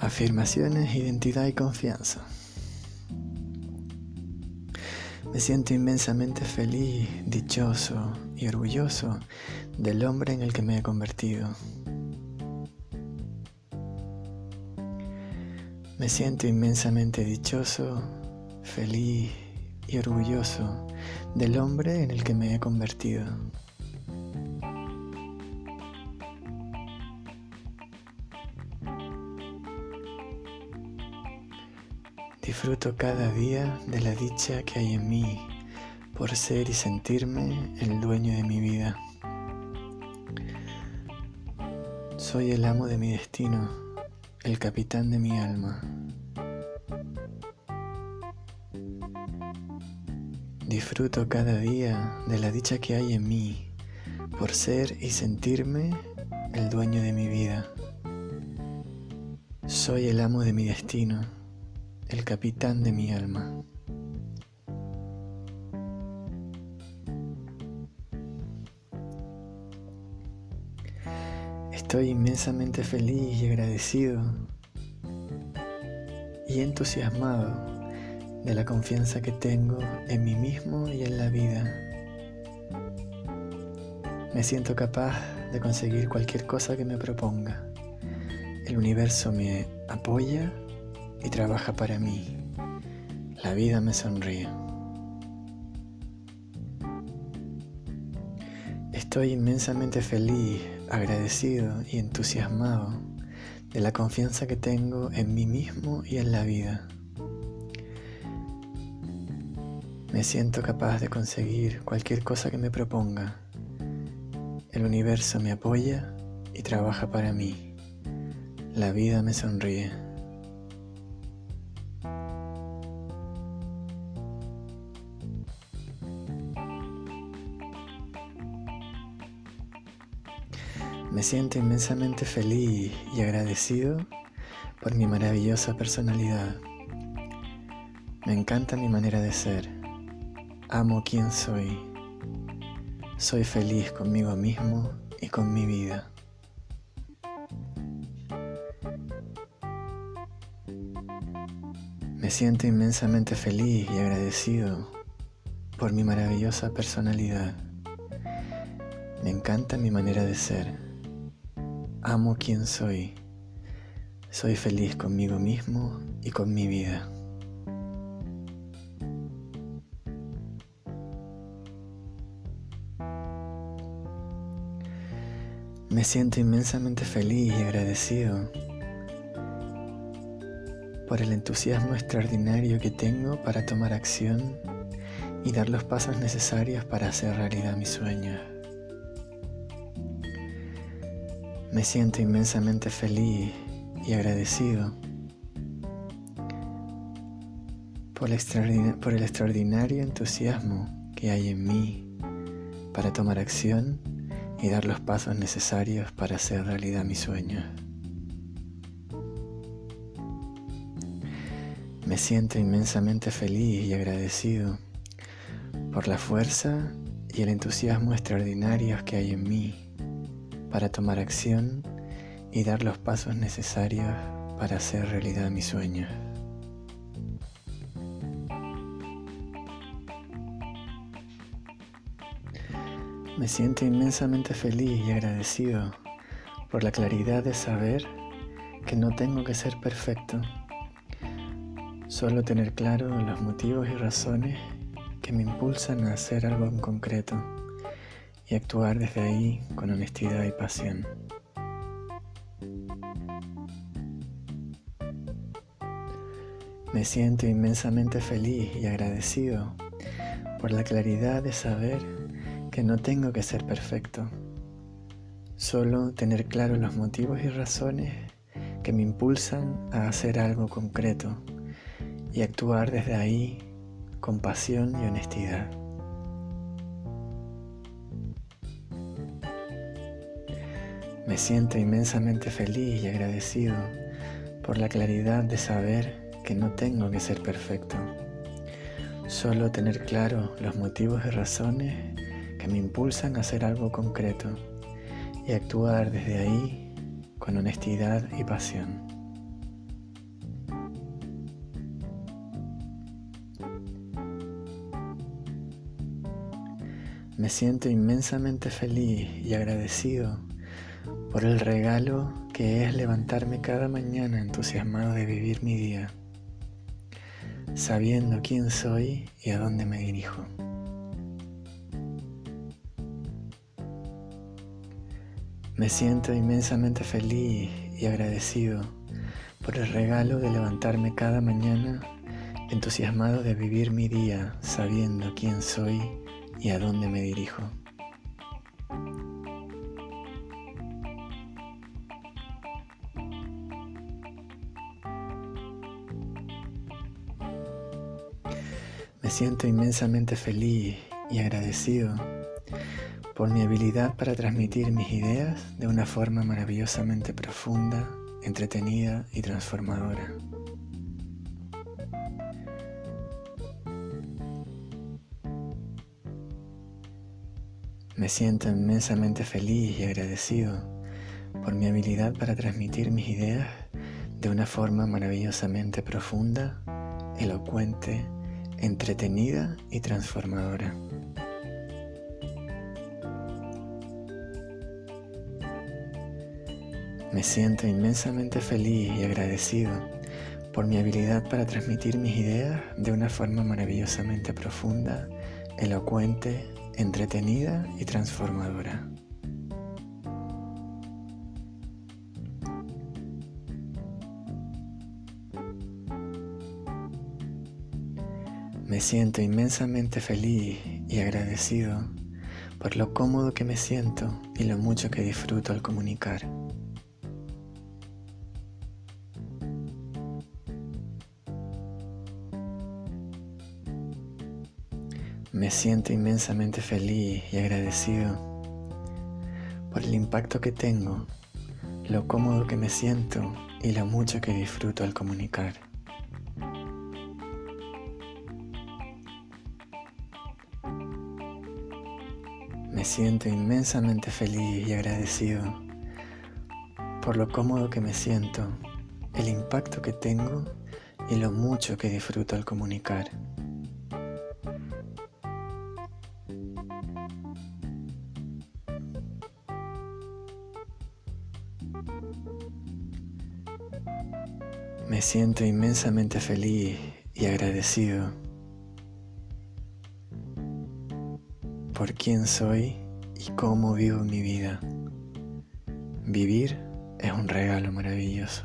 Afirmaciones, identidad y confianza. Me siento inmensamente feliz, dichoso y orgulloso del hombre en el que me he convertido. Me siento inmensamente dichoso, feliz y orgulloso del hombre en el que me he convertido. Disfruto cada día de la dicha que hay en mí por ser y sentirme el dueño de mi vida. Soy el amo de mi destino, el capitán de mi alma. Disfruto cada día de la dicha que hay en mí por ser y sentirme el dueño de mi vida. Soy el amo de mi destino el capitán de mi alma. Estoy inmensamente feliz y agradecido y entusiasmado de la confianza que tengo en mí mismo y en la vida. Me siento capaz de conseguir cualquier cosa que me proponga. El universo me apoya y trabaja para mí. La vida me sonríe. Estoy inmensamente feliz, agradecido y entusiasmado de la confianza que tengo en mí mismo y en la vida. Me siento capaz de conseguir cualquier cosa que me proponga. El universo me apoya y trabaja para mí. La vida me sonríe. Me siento inmensamente feliz y agradecido por mi maravillosa personalidad. Me encanta mi manera de ser. Amo quien soy. Soy feliz conmigo mismo y con mi vida. Me siento inmensamente feliz y agradecido por mi maravillosa personalidad. Me encanta mi manera de ser. Amo quien soy. Soy feliz conmigo mismo y con mi vida. Me siento inmensamente feliz y agradecido por el entusiasmo extraordinario que tengo para tomar acción y dar los pasos necesarios para hacer realidad mis sueños. Me siento inmensamente feliz y agradecido por el, extraordinario entusiasmo que hay en mí para tomar acción y dar los pasos necesarios para hacer realidad mis sueños. Me siento inmensamente feliz y agradecido por la fuerza y el entusiasmo extraordinarios que hay en mí para tomar acción y dar los pasos necesarios para hacer realidad mis sueños. Me siento inmensamente feliz y agradecido por la claridad de saber que no tengo que ser perfecto, solo tener claro los motivos y razones que me impulsan a hacer algo en concreto y actuar desde ahí con honestidad y pasión. Me siento inmensamente feliz y agradecido por la claridad de saber que no tengo que ser perfecto, solo tener claros los motivos y razones que me impulsan a hacer algo concreto y actuar desde ahí con pasión y honestidad. Me siento inmensamente feliz y agradecido por la claridad de saber que no tengo que ser perfecto. Solo tener claro los motivos y razones que me impulsan a hacer algo concreto y actuar desde ahí con honestidad y pasión. Me siento inmensamente feliz y agradecido por el regalo que es levantarme cada mañana entusiasmado de vivir mi día, sabiendo quién soy y a dónde me dirijo. Me siento inmensamente feliz y agradecido por el regalo de levantarme cada mañana entusiasmado de vivir mi día sabiendo quién soy y a dónde me dirijo. Me siento inmensamente feliz y agradecido por mi habilidad para transmitir mis ideas de una forma maravillosamente profunda, entretenida y transformadora. Me siento inmensamente feliz y agradecido por mi habilidad para transmitir mis ideas de una forma maravillosamente profunda, elocuente, entretenida y transformadora. Me siento inmensamente feliz y agradecido por mi habilidad para transmitir mis ideas de una forma maravillosamente profunda, elocuente, entretenida y transformadora. Me siento inmensamente feliz y agradecido por lo cómodo que me siento y lo mucho que disfruto al comunicar. Me siento inmensamente feliz y agradecido por el impacto que tengo, lo cómodo que me siento y lo mucho que disfruto al comunicar. Me siento inmensamente feliz y agradecido por lo cómodo que me siento, el impacto que tengo y lo mucho que disfruto al comunicar. Me siento inmensamente feliz y agradecido por quién soy y cómo vivo mi vida. Vivir es un regalo maravilloso.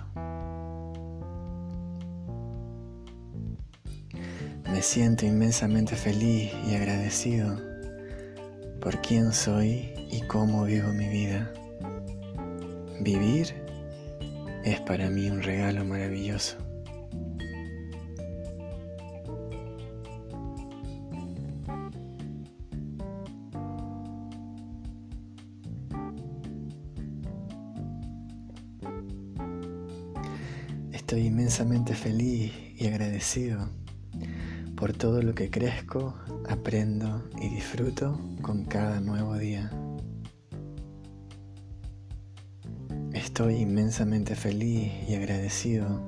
Me siento inmensamente feliz y agradecido por quién soy y cómo vivo mi vida. Vivir es para mí un regalo maravilloso. Estoy inmensamente feliz y agradecido por todo lo que crezco, aprendo y disfruto con cada nuevo día. Estoy inmensamente feliz y agradecido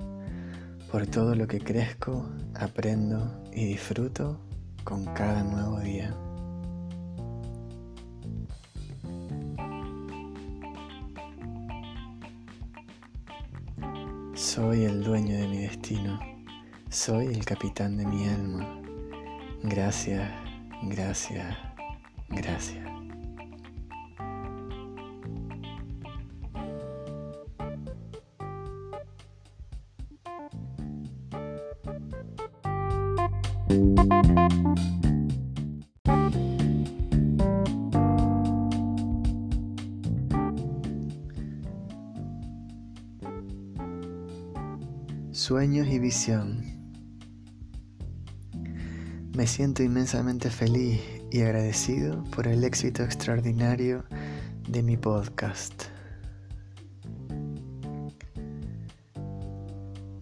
por todo lo que crezco, aprendo y disfruto con cada nuevo día. Soy el dueño de mi destino. Soy el capitán de mi alma. Gracias, gracias, gracias. Y visión. Me siento inmensamente feliz y agradecido por el éxito extraordinario de mi podcast.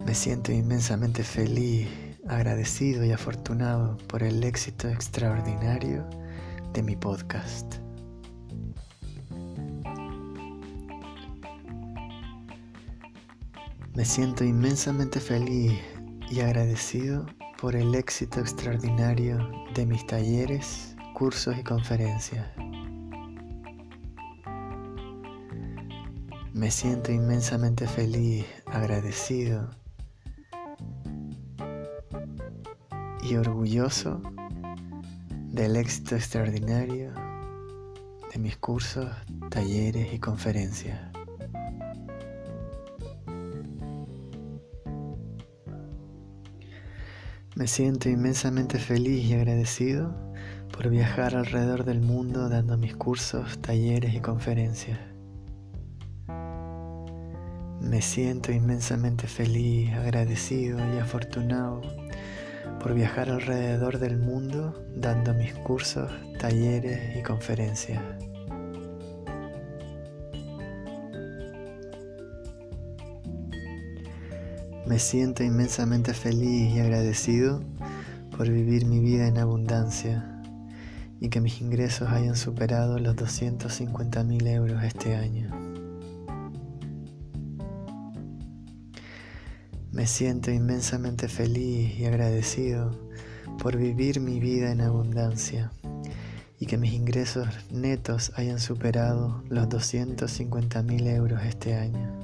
Me siento inmensamente feliz, agradecido y afortunado por el éxito extraordinario de mi podcast. Me siento inmensamente feliz y agradecido por el éxito extraordinario de mis talleres, cursos y conferencias. Me siento inmensamente feliz, agradecido y orgulloso del éxito extraordinario de mis cursos, talleres y conferencias. Me siento inmensamente feliz y agradecido por viajar alrededor del mundo dando mis cursos, talleres y conferencias. Me siento inmensamente feliz, agradecido y afortunado por viajar alrededor del mundo dando mis cursos, talleres y conferencias. Me siento inmensamente feliz y agradecido por vivir mi vida en abundancia y que mis ingresos hayan superado los 250 mil euros este año. Me siento inmensamente feliz y agradecido por vivir mi vida en abundancia y que mis ingresos netos hayan superado los 250 mil euros este año.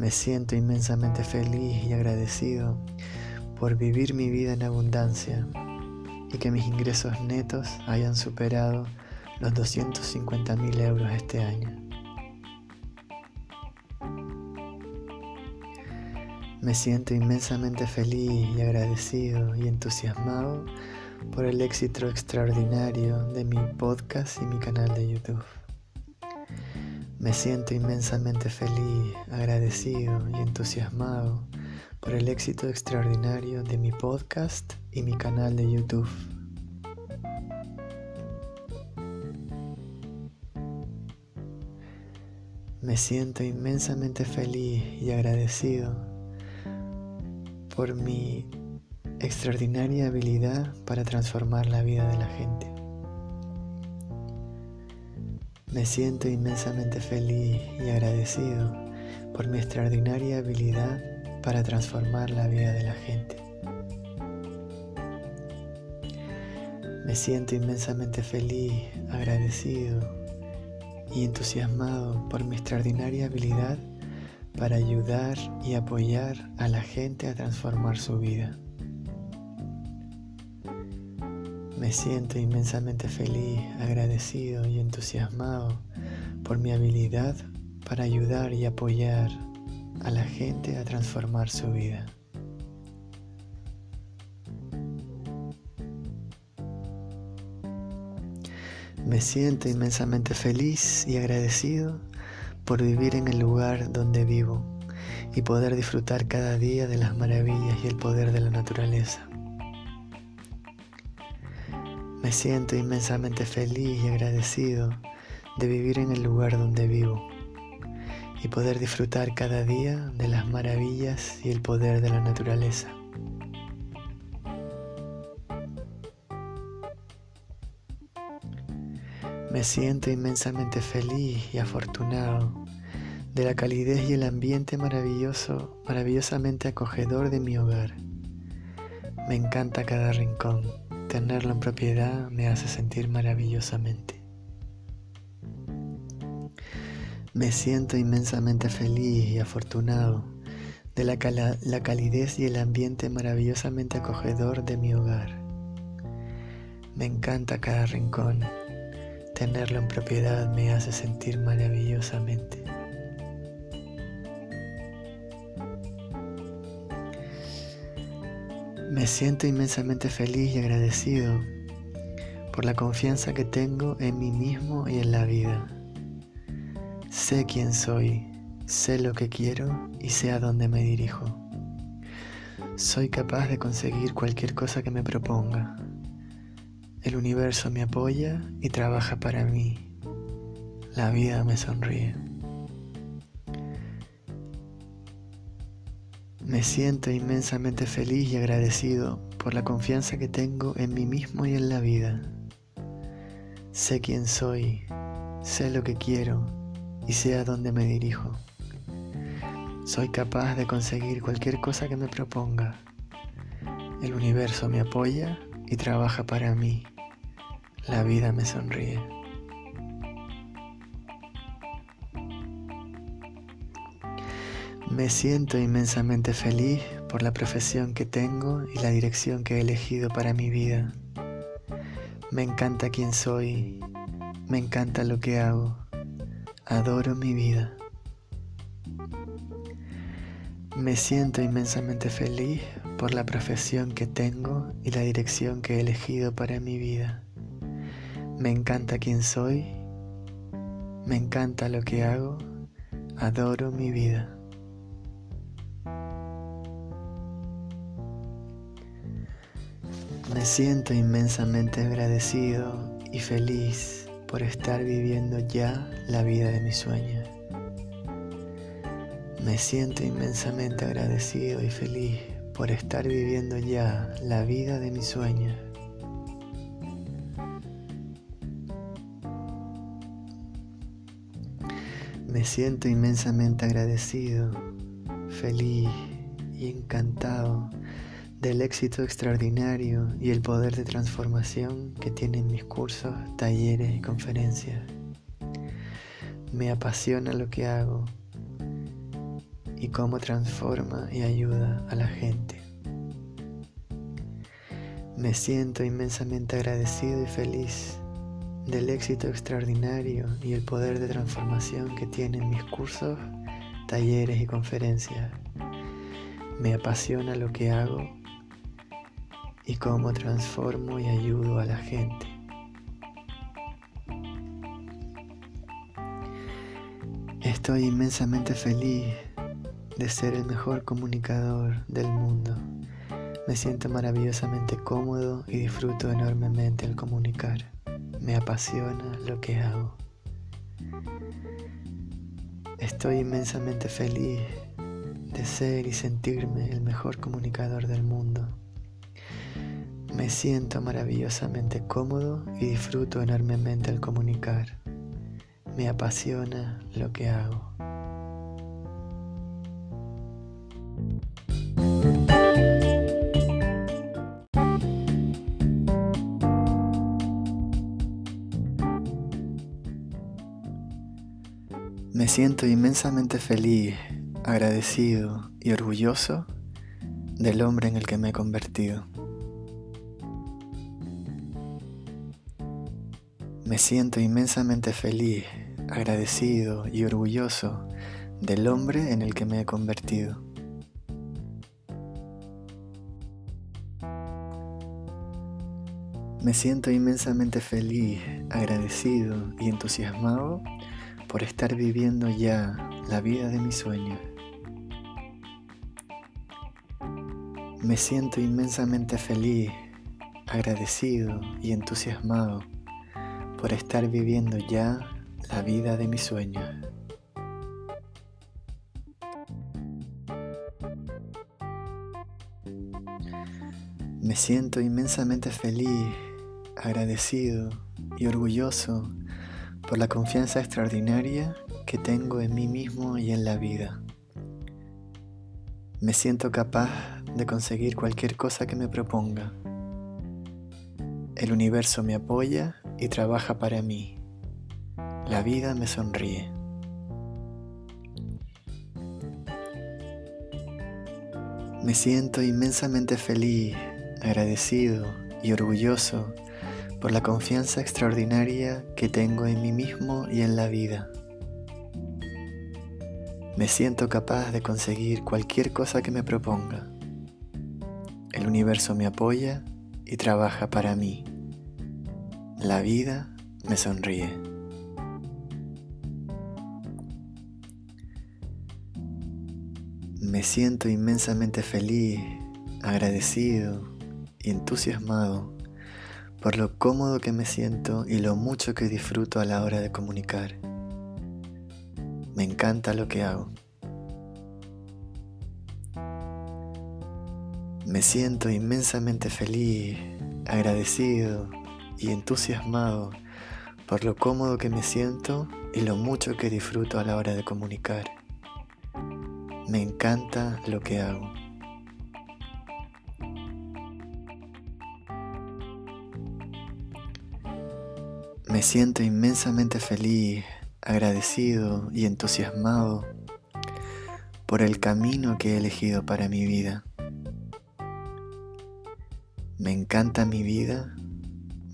Me siento inmensamente feliz y agradecido por vivir mi vida en abundancia y que mis ingresos netos hayan superado los 250 mil euros este año. Me siento inmensamente feliz y agradecido y entusiasmado por el éxito extraordinario de mi podcast y mi canal de YouTube. Me siento inmensamente feliz, agradecido y entusiasmado por el éxito extraordinario de mi podcast y mi canal de YouTube. Me siento inmensamente feliz y agradecido por mi extraordinaria habilidad para transformar la vida de la gente. Me siento inmensamente feliz y agradecido por mi extraordinaria habilidad para transformar la vida de la gente. Me siento inmensamente feliz, agradecido y entusiasmado por mi extraordinaria habilidad para ayudar y apoyar a la gente a transformar su vida. Me siento inmensamente feliz, agradecido y entusiasmado por mi habilidad para ayudar y apoyar a la gente a transformar su vida. Me siento inmensamente feliz y agradecido por vivir en el lugar donde vivo y poder disfrutar cada día de las maravillas y el poder de la naturaleza. Me siento inmensamente feliz y agradecido de vivir en el lugar donde vivo y poder disfrutar cada día de las maravillas y el poder de la naturaleza. Me siento inmensamente feliz y afortunado de la calidez y el ambiente maravilloso, maravillosamente acogedor de mi hogar. Me encanta cada rincón Tenerlo en propiedad me hace sentir maravillosamente. Me siento inmensamente feliz y afortunado de la, la, calidez y el ambiente maravillosamente acogedor de mi hogar. Me encanta cada rincón. Tenerlo en propiedad me hace sentir maravillosamente. Me siento inmensamente feliz y agradecido por la confianza que tengo en mí mismo y en la vida. Sé quién soy, sé lo que quiero y sé a dónde me dirijo. Soy capaz de conseguir cualquier cosa que me proponga. El universo me apoya y trabaja para mí. La vida me sonríe. Me siento inmensamente feliz y agradecido por la confianza que tengo en mí mismo y en la vida. Sé quién soy, sé lo que quiero y sé a dónde me dirijo. Soy capaz de conseguir cualquier cosa que me proponga. El universo me apoya y trabaja para mí. La vida me sonríe. Me siento inmensamente feliz por la profesión que tengo y la dirección que he elegido para mi vida. Me encanta quién soy, me encanta lo que hago, adoro mi vida. Me siento inmensamente feliz por la profesión que tengo y la dirección que he elegido para mi vida. Me encanta quién soy, me encanta lo que hago, adoro mi vida. Me siento inmensamente agradecido y feliz por estar viviendo ya la vida de mis sueños. Me siento inmensamente agradecido y feliz por estar viviendo ya la vida de mis sueños. Me siento inmensamente agradecido, feliz y encantado del éxito extraordinario y el poder de transformación que tienen mis cursos, talleres y conferencias. Me apasiona lo que hago y cómo transforma y ayuda a la gente. Me siento inmensamente agradecido y feliz del éxito extraordinario y el poder de transformación que tienen mis cursos, talleres y conferencias. Me apasiona lo que hago y cómo transformo y ayudo a la gente. Estoy inmensamente feliz de ser el mejor comunicador del mundo. Me siento maravillosamente cómodo y disfruto enormemente al comunicar. Me apasiona lo que hago. Estoy inmensamente feliz de ser y sentirme el mejor comunicador del mundo. Me siento maravillosamente cómodo y disfruto enormemente al comunicar. Me apasiona lo que hago. Me siento inmensamente feliz, agradecido y orgulloso del hombre en el que me he convertido. Me siento inmensamente feliz, agradecido y orgulloso del hombre en el que me he convertido. Me siento inmensamente feliz, agradecido y entusiasmado por estar viviendo ya la vida de mis sueños. Me siento inmensamente feliz, agradecido y entusiasmado por estar viviendo ya la vida de mis sueños. Me siento inmensamente feliz, agradecido y orgulloso por la confianza extraordinaria que tengo en mí mismo y en la vida. Me siento capaz de conseguir cualquier cosa que me proponga. El universo me apoya y trabaja para mí. La vida me sonríe. Me siento inmensamente feliz, agradecido y orgulloso por la confianza extraordinaria que tengo en mí mismo y en la vida. Me siento capaz de conseguir cualquier cosa que me proponga. El universo me apoya y trabaja para mí. La vida me sonríe. Me siento inmensamente feliz, agradecido y entusiasmado por lo cómodo que me siento y lo mucho que disfruto a la hora de comunicar. Me encanta lo que hago. Me siento inmensamente feliz, agradecido y entusiasmado por lo cómodo que me siento y lo mucho que disfruto a la hora de comunicar. Me encanta lo que hago. Me siento inmensamente feliz, agradecido y entusiasmado por el camino que he elegido para mi vida. Me encanta mi vida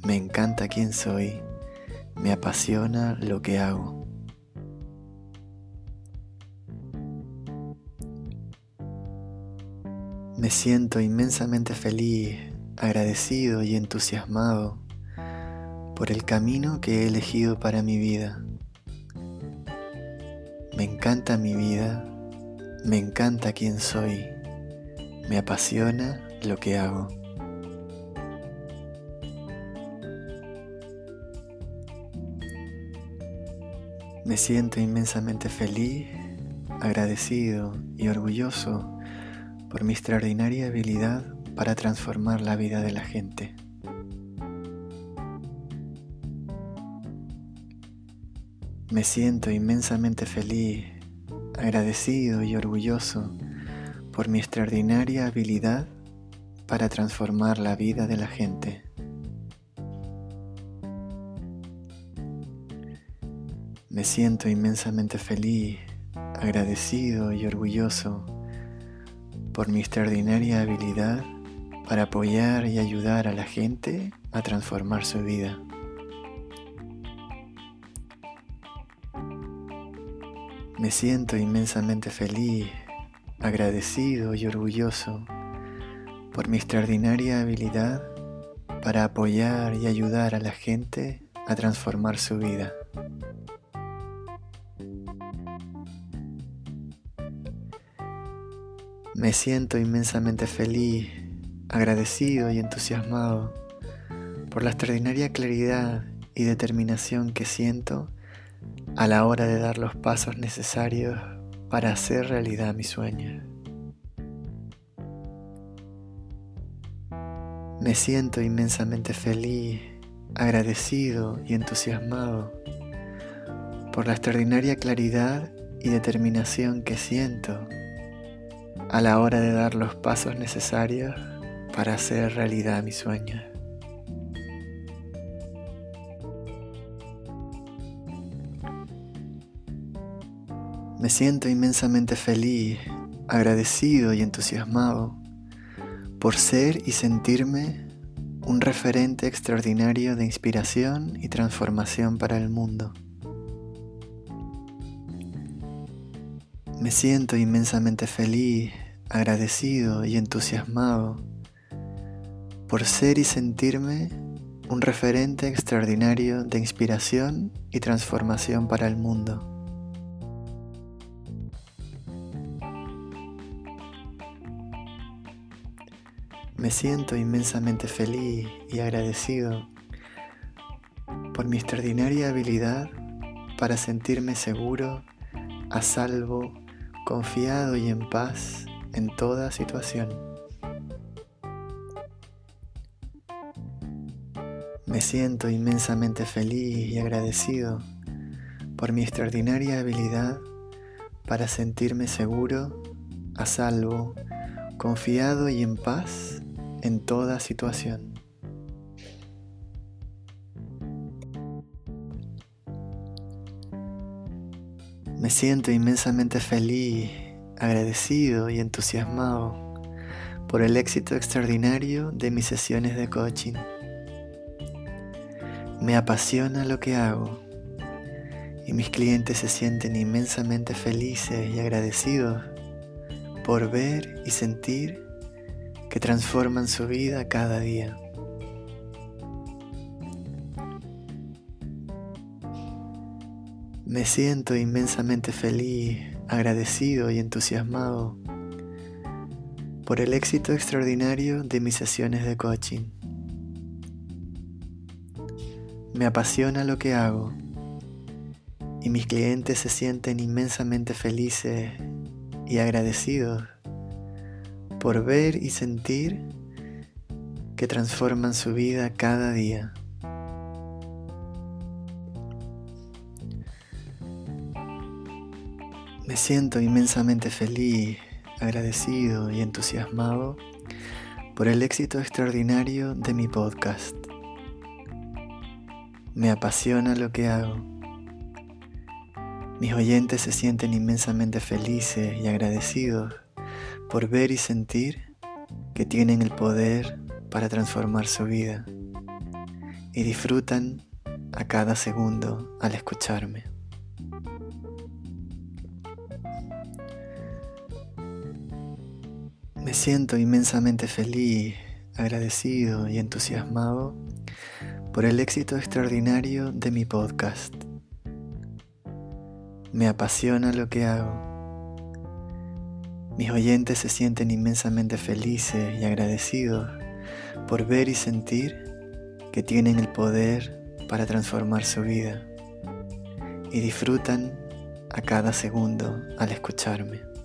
me encanta quién soy, me apasiona lo que hago. Me siento inmensamente feliz, agradecido y entusiasmado por el camino que he elegido para mi vida. Me encanta mi vida, me encanta quién soy, me apasiona lo que hago. Me siento inmensamente feliz, agradecido y orgulloso por mi extraordinaria habilidad para transformar la vida de la gente. Me siento inmensamente feliz, agradecido y orgulloso por mi extraordinaria habilidad para transformar la vida de la gente. Me siento inmensamente feliz, agradecido y orgulloso por mi extraordinaria habilidad para apoyar y ayudar a la gente a transformar su vida. Me siento inmensamente feliz, agradecido y orgulloso por mi extraordinaria habilidad para apoyar y ayudar a la gente a transformar su vida. Me siento inmensamente feliz, agradecido y entusiasmado por la extraordinaria claridad y determinación que siento a la hora de dar los pasos necesarios para hacer realidad mi sueño. Me siento inmensamente feliz, agradecido y entusiasmado por la extraordinaria claridad y determinación que siento a la hora de dar los pasos necesarios para hacer realidad mi sueño. Me siento inmensamente feliz, agradecido y entusiasmado por ser y sentirme un referente extraordinario de inspiración y transformación para el mundo. Me siento inmensamente feliz, agradecido y entusiasmado por ser y sentirme un referente extraordinario de inspiración y transformación para el mundo. Me siento inmensamente feliz y agradecido por mi extraordinaria habilidad para sentirme seguro, a salvo, confiado y en paz en toda situación. Me siento inmensamente feliz y agradecido por mi extraordinaria habilidad para sentirme seguro, a salvo, confiado y en paz en toda situación. Me siento inmensamente feliz, agradecido y entusiasmado por el éxito extraordinario de mis sesiones de coaching. Me apasiona lo que hago y mis clientes se sienten inmensamente felices y agradecidos por ver y sentir que transforman su vida cada día. Me siento inmensamente feliz, agradecido y entusiasmado por el éxito extraordinario de mis sesiones de coaching. Me apasiona lo que hago y mis clientes se sienten inmensamente felices y agradecidos por ver y sentir que transforman su vida cada día. Me siento inmensamente feliz, agradecido y entusiasmado por el éxito extraordinario de mi podcast. Me apasiona lo que hago. Mis oyentes se sienten inmensamente felices y agradecidos por ver y sentir que tienen el poder para transformar su vida y disfrutan a cada segundo al escucharme. Me siento inmensamente feliz, agradecido y entusiasmado por el éxito extraordinario de mi podcast. Me apasiona lo que hago. Mis oyentes se sienten inmensamente felices y agradecidos por ver y sentir que tienen el poder para transformar su vida y disfrutan a cada segundo al escucharme.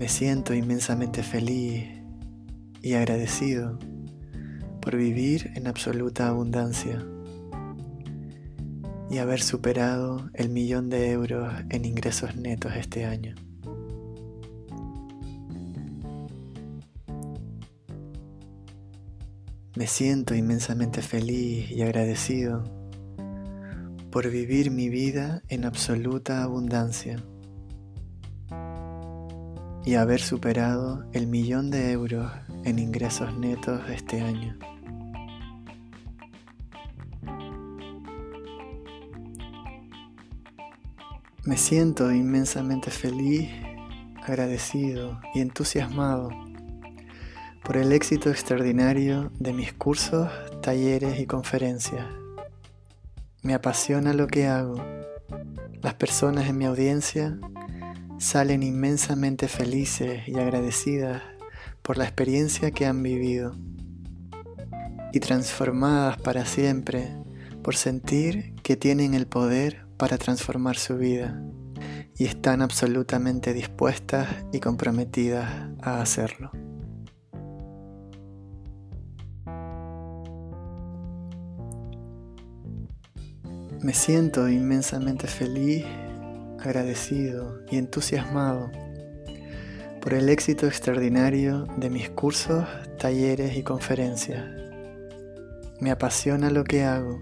Me siento inmensamente feliz y agradecido por vivir en absoluta abundancia y haber superado el millón de euros en ingresos netos este año. Me siento inmensamente feliz y agradecido por vivir mi vida en absoluta abundancia y haber superado el millón de euros en ingresos netos este año. Me siento inmensamente feliz, agradecido y entusiasmado por el éxito extraordinario de mis cursos, talleres y conferencias. Me apasiona lo que hago. Las personas en mi audiencia salen inmensamente felices y agradecidas por la experiencia que han vivido y transformadas para siempre por sentir que tienen el poder para transformar su vida y están absolutamente dispuestas y comprometidas a hacerlo. Me siento inmensamente feliz agradecido y entusiasmado por el éxito extraordinario de mis cursos, talleres y conferencias. Me apasiona lo que hago.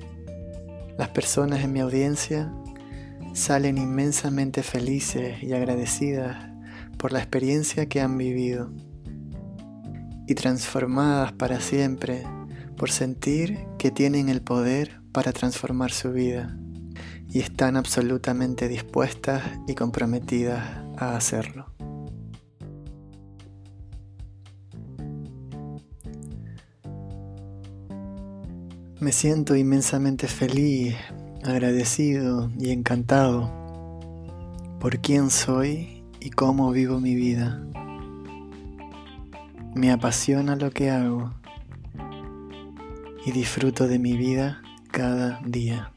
Las personas en mi audiencia salen inmensamente felices y agradecidas por la experiencia que han vivido y transformadas para siempre por sentir que tienen el poder para transformar su vida y están absolutamente dispuestas y comprometidas a hacerlo. Me siento inmensamente feliz, agradecido y encantado por quién soy y cómo vivo mi vida. Me apasiona lo que hago y disfruto de mi vida cada día.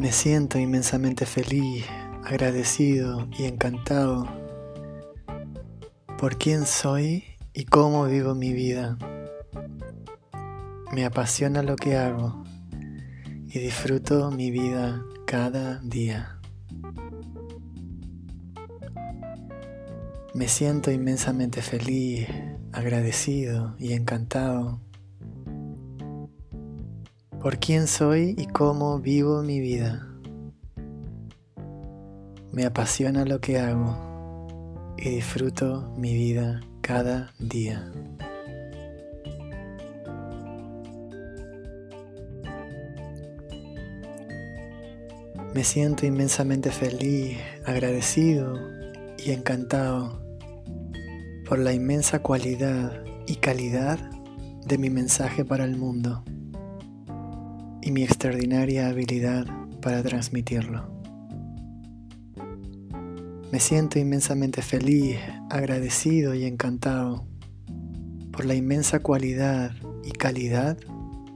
Me siento inmensamente feliz, agradecido y encantado por quién soy y cómo vivo mi vida. Me apasiona lo que hago y disfruto mi vida cada día. Me siento inmensamente feliz, agradecido y encantado por quién soy y cómo vivo mi vida. Me apasiona lo que hago y disfruto mi vida cada día. Me siento inmensamente feliz, agradecido y encantado por la inmensa cualidad y calidad de mi mensaje para el mundo y mi extraordinaria habilidad para transmitirlo. Me siento inmensamente feliz, agradecido y encantado por la inmensa cualidad y calidad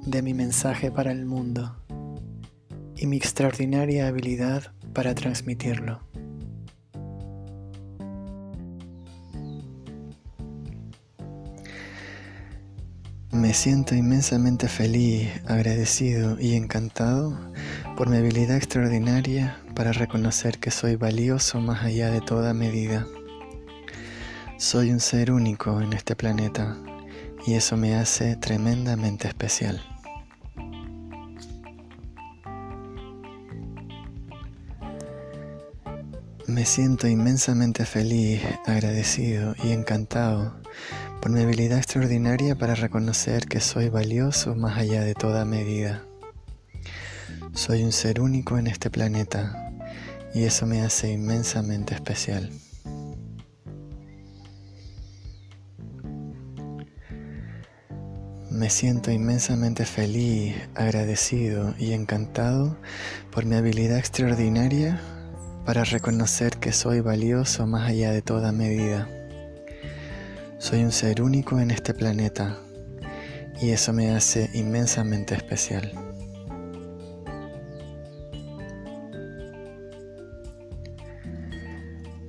de mi mensaje para el mundo y mi extraordinaria habilidad para transmitirlo. Me siento inmensamente feliz, agradecido y encantado por mi habilidad extraordinaria para reconocer que soy valioso más allá de toda medida Soy un ser único en este planeta y eso me hace tremendamente especial. Me siento inmensamente feliz, agradecido y encantado por mi habilidad extraordinaria para reconocer que soy valioso más allá de toda medida. Soy un ser único en este planeta y eso me hace inmensamente especial. Me siento inmensamente feliz, agradecido y encantado por mi habilidad extraordinaria para reconocer que soy valioso más allá de toda medida. Soy un ser único en este planeta y eso me hace inmensamente especial.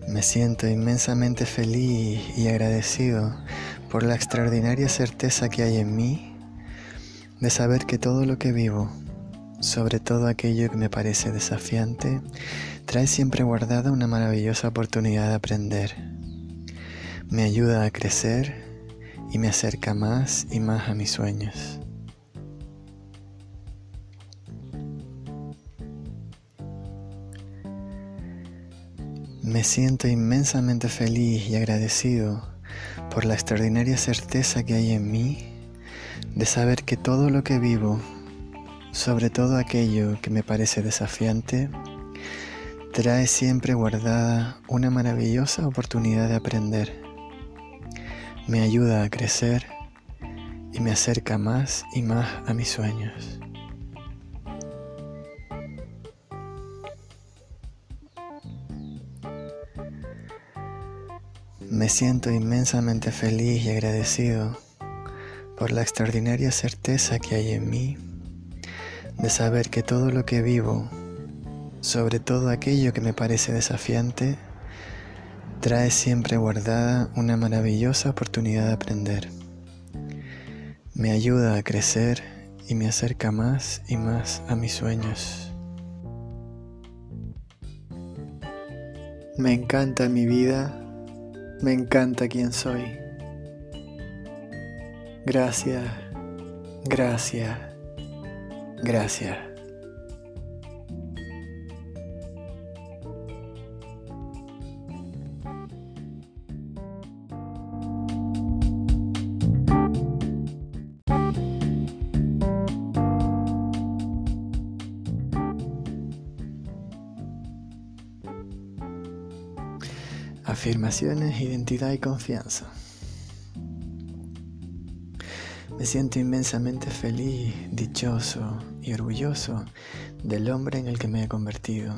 Me siento inmensamente feliz y agradecido por la extraordinaria certeza que hay en mí de saber que todo lo que vivo, sobre todo aquello que me parece desafiante, trae siempre guardada una maravillosa oportunidad de aprender. Me ayuda a crecer y me acerca más y más a mis sueños. Me siento inmensamente feliz y agradecido por la extraordinaria certeza que hay en mí de saber que todo lo que vivo, sobre todo aquello que me parece desafiante, trae siempre guardada una maravillosa oportunidad de aprender. Me ayuda a crecer y me acerca más y más a mis sueños. Me siento inmensamente feliz y agradecido por la extraordinaria certeza que hay en mí de saber que todo lo que vivo, sobre todo aquello que me parece desafiante, trae siempre guardada una maravillosa oportunidad de aprender. Me ayuda a crecer y me acerca más y más a mis sueños. Me encanta mi vida me encanta quien soy. Gracias, gracias, gracias. Identidad y confianza. Me siento inmensamente feliz, dichoso y orgulloso del hombre en el que me he convertido.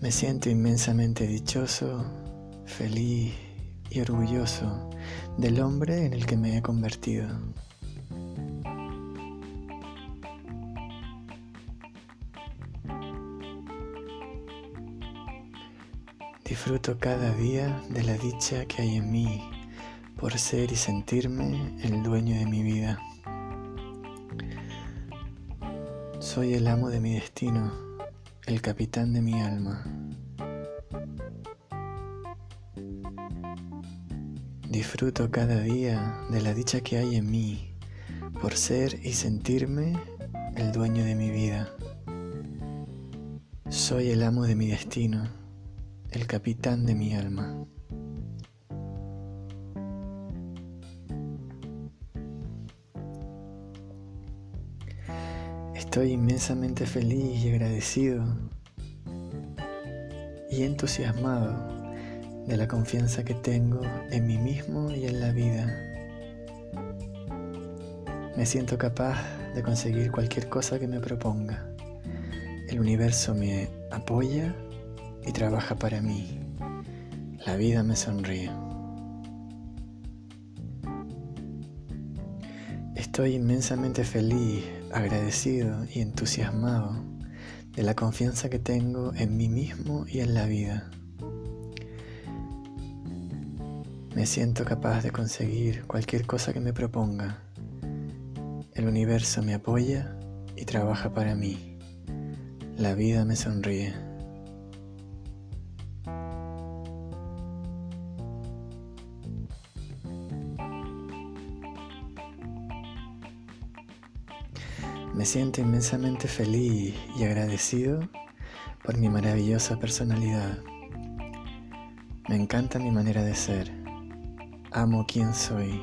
Me siento inmensamente dichoso, feliz y orgulloso del hombre en el que me he convertido. Disfruto cada día de la dicha que hay en mí por ser y sentirme el dueño de mi vida. Soy el amo de mi destino, el capitán de mi alma. Disfruto cada día de la dicha que hay en mí por ser y sentirme el dueño de mi vida. Soy el amo de mi destino el capitán de mi alma. Estoy inmensamente feliz y agradecido y entusiasmado de la confianza que tengo en mí mismo y en la vida. Me siento capaz de conseguir cualquier cosa que me proponga. El universo me apoya y trabaja para mí. La vida me sonríe. Estoy inmensamente feliz, agradecido y entusiasmado de la confianza que tengo en mí mismo y en la vida. Me siento capaz de conseguir cualquier cosa que me proponga. El universo me apoya y trabaja para mí. La vida me sonríe. Me siento inmensamente feliz y agradecido por mi maravillosa personalidad. Me encanta mi manera de ser. Amo quien soy.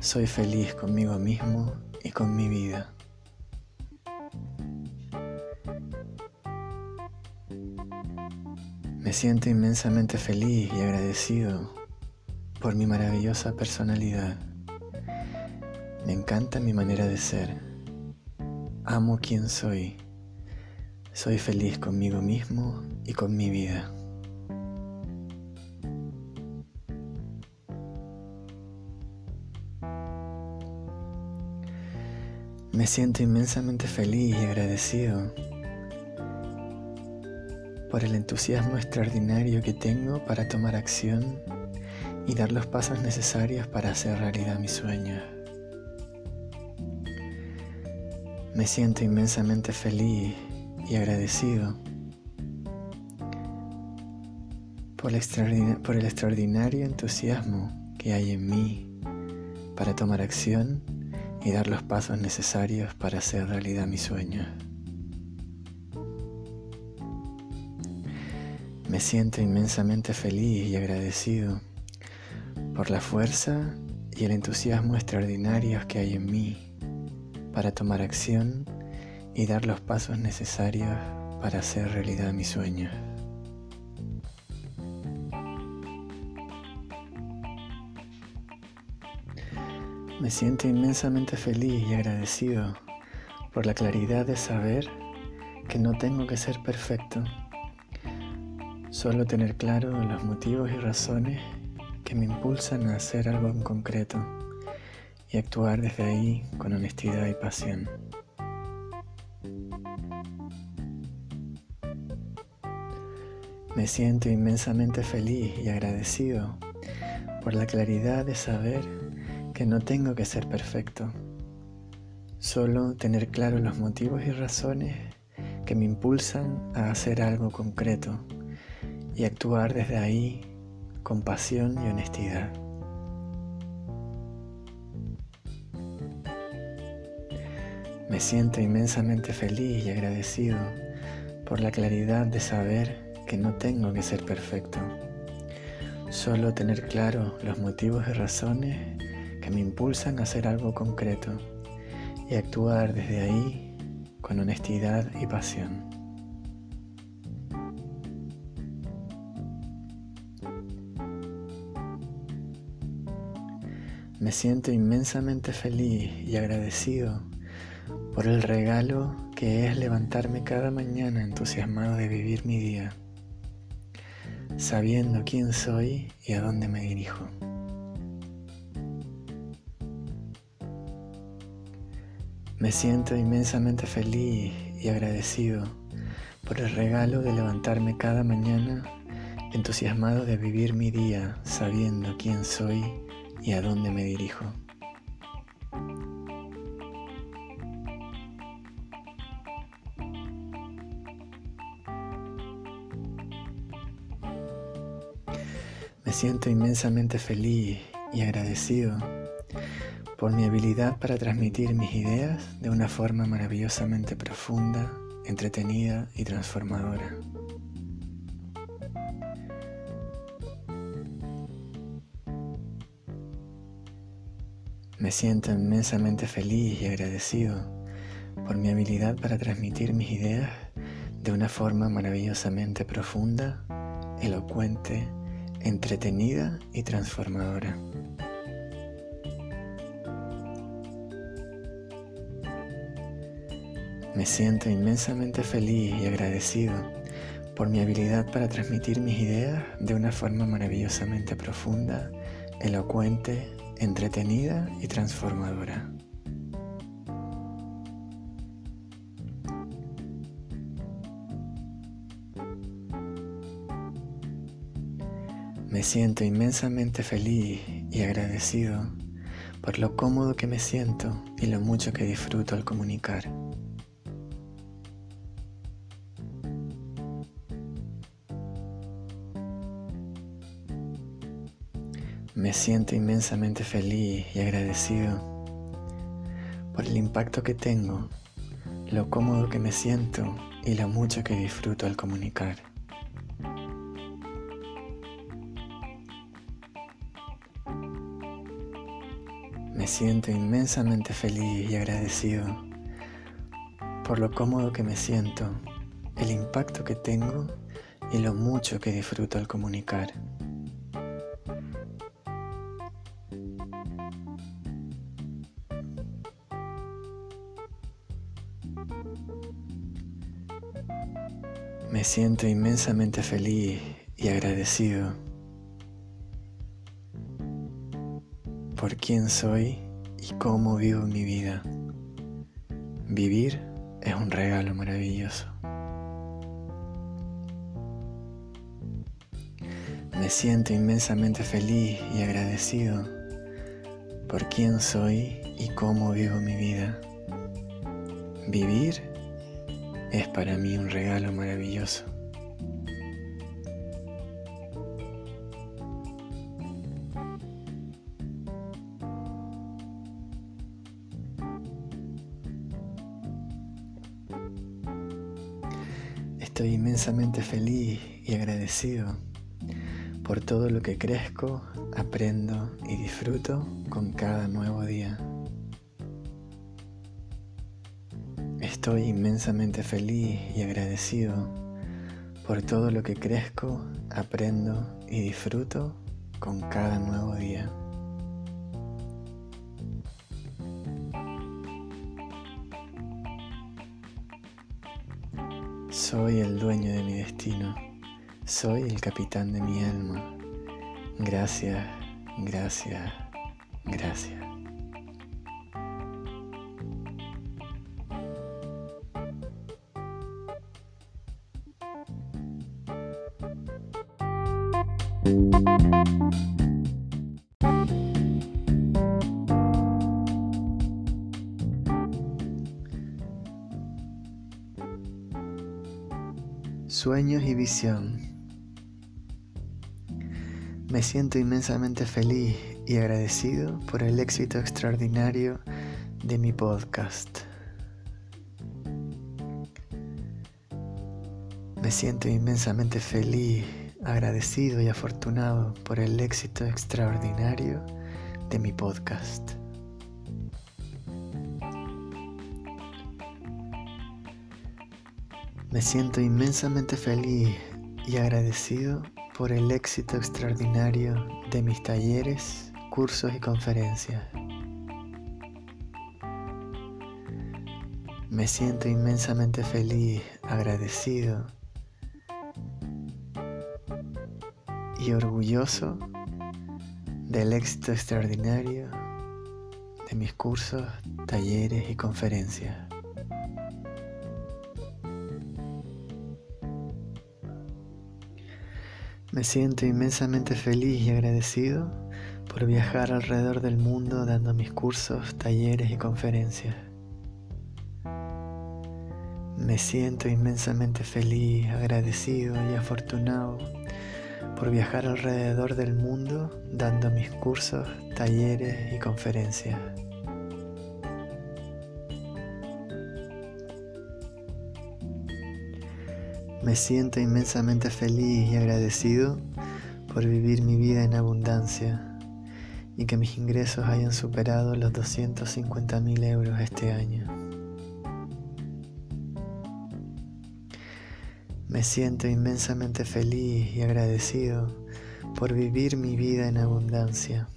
Soy feliz conmigo mismo y con mi vida. Me siento inmensamente feliz y agradecido por mi maravillosa personalidad. Me encanta mi manera de ser. Amo quien soy. Soy feliz conmigo mismo y con mi vida. Me siento inmensamente feliz y agradecido por el entusiasmo extraordinario que tengo para tomar acción y dar los pasos necesarios para hacer realidad mis sueños. Me siento inmensamente feliz y agradecido por el, extraordinario entusiasmo que hay en mí para tomar acción y dar los pasos necesarios para hacer realidad mis sueños. Me siento inmensamente feliz y agradecido por la fuerza y el entusiasmo extraordinarios que hay en mí para tomar acción y dar los pasos necesarios para hacer realidad mis sueños. Me siento inmensamente feliz y agradecido por la claridad de saber que no tengo que ser perfecto, solo tener claro los motivos y razones me impulsan a hacer algo en concreto y actuar desde ahí con honestidad y pasión. Me siento inmensamente feliz y agradecido por la claridad de saber que no tengo que ser perfecto, solo tener claro los motivos y razones que me impulsan a hacer algo concreto y actuar desde ahí compasión y honestidad. Me siento inmensamente feliz y agradecido por la claridad de saber que no tengo que ser perfecto, solo tener claro los motivos y razones que me impulsan a hacer algo concreto y actuar desde ahí con honestidad y pasión. Me siento inmensamente feliz y agradecido por el regalo que es levantarme cada mañana entusiasmado de vivir mi día, sabiendo quién soy y a dónde me dirijo. Me siento inmensamente feliz y agradecido por el regalo de levantarme cada mañana entusiasmado de vivir mi día sabiendo quién soy y a dónde me dirijo. Siento inmensamente feliz y agradecido por mi habilidad para transmitir mis ideas de una forma maravillosamente profunda, entretenida y transformadora. Me siento inmensamente feliz y agradecido por mi habilidad para transmitir mis ideas de una forma maravillosamente profunda, elocuente, entretenida y transformadora. Me siento inmensamente feliz y agradecido por mi habilidad para transmitir mis ideas de una forma maravillosamente profunda, elocuente, entretenida y transformadora. Me siento inmensamente feliz y agradecido por lo cómodo que me siento y lo mucho que disfruto al comunicar. Me siento inmensamente feliz y agradecido por el impacto que tengo, lo cómodo que me siento y lo mucho que disfruto al comunicar. Me siento inmensamente feliz y agradecido por lo cómodo que me siento, el impacto que tengo y lo mucho que disfruto al comunicar. Me siento inmensamente feliz y agradecido por quién soy y cómo vivo mi vida. Vivir es un regalo maravilloso. Me siento inmensamente feliz y agradecido por quién soy y cómo vivo mi vida. Vivir es para mí un regalo maravilloso. Inmensamente feliz y agradecido por todo lo que crezco, aprendo y disfruto con cada nuevo día. Estoy inmensamente feliz y agradecido por todo lo que crezco, aprendo y disfruto con cada nuevo día. Soy el dueño de mi destino. Soy el capitán de mi alma. Gracias, gracias, gracias. Y visión. Me siento inmensamente feliz y agradecido por el éxito extraordinario de mi podcast. Me siento inmensamente feliz, agradecido y afortunado por el éxito extraordinario de mi podcast. Me siento inmensamente feliz y agradecido por el éxito extraordinario de mis talleres, cursos y conferencias. Me siento inmensamente feliz, agradecido y orgulloso del éxito extraordinario de mis cursos, talleres y conferencias. Me siento inmensamente feliz y agradecido por viajar alrededor del mundo dando mis cursos, talleres y conferencias. Me siento inmensamente feliz, agradecido y afortunado por viajar alrededor del mundo dando mis cursos, talleres y conferencias. Me siento inmensamente feliz y agradecido por vivir mi vida en abundancia y que mis ingresos hayan superado los 250 mil euros este año. Me siento inmensamente feliz y agradecido por vivir mi vida en abundancia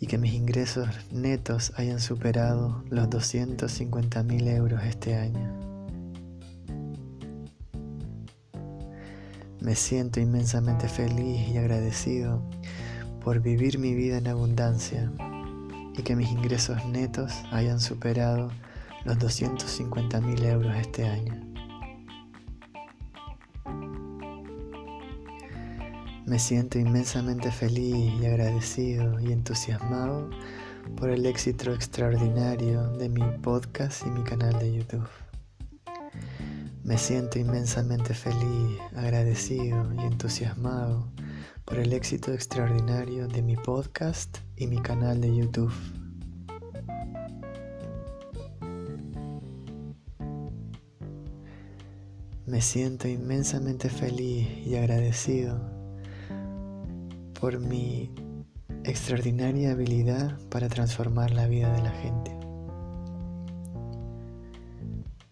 y que mis ingresos netos hayan superado los 250 mil euros este año. Me siento inmensamente feliz y agradecido por vivir mi vida en abundancia y que mis ingresos netos hayan superado los 250 mil euros este año. Me siento inmensamente feliz y agradecido y entusiasmado por el éxito extraordinario de mi podcast y mi canal de YouTube. Me siento inmensamente feliz, agradecido y entusiasmado por el éxito extraordinario de mi podcast y mi canal de YouTube. Me siento inmensamente feliz y agradecido por mi extraordinaria habilidad para transformar la vida de la gente.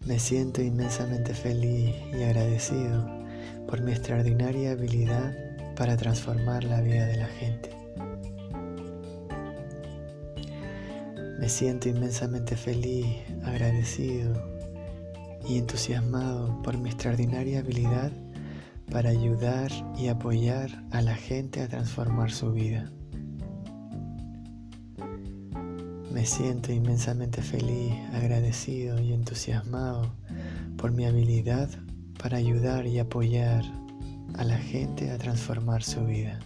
Me siento inmensamente feliz y agradecido por mi extraordinaria habilidad para transformar la vida de la gente. Me siento inmensamente feliz, agradecido y entusiasmado por mi extraordinaria habilidad para ayudar y apoyar a la gente a transformar su vida. Me siento inmensamente feliz, agradecido y entusiasmado por mi habilidad para ayudar y apoyar a la gente a transformar su vida.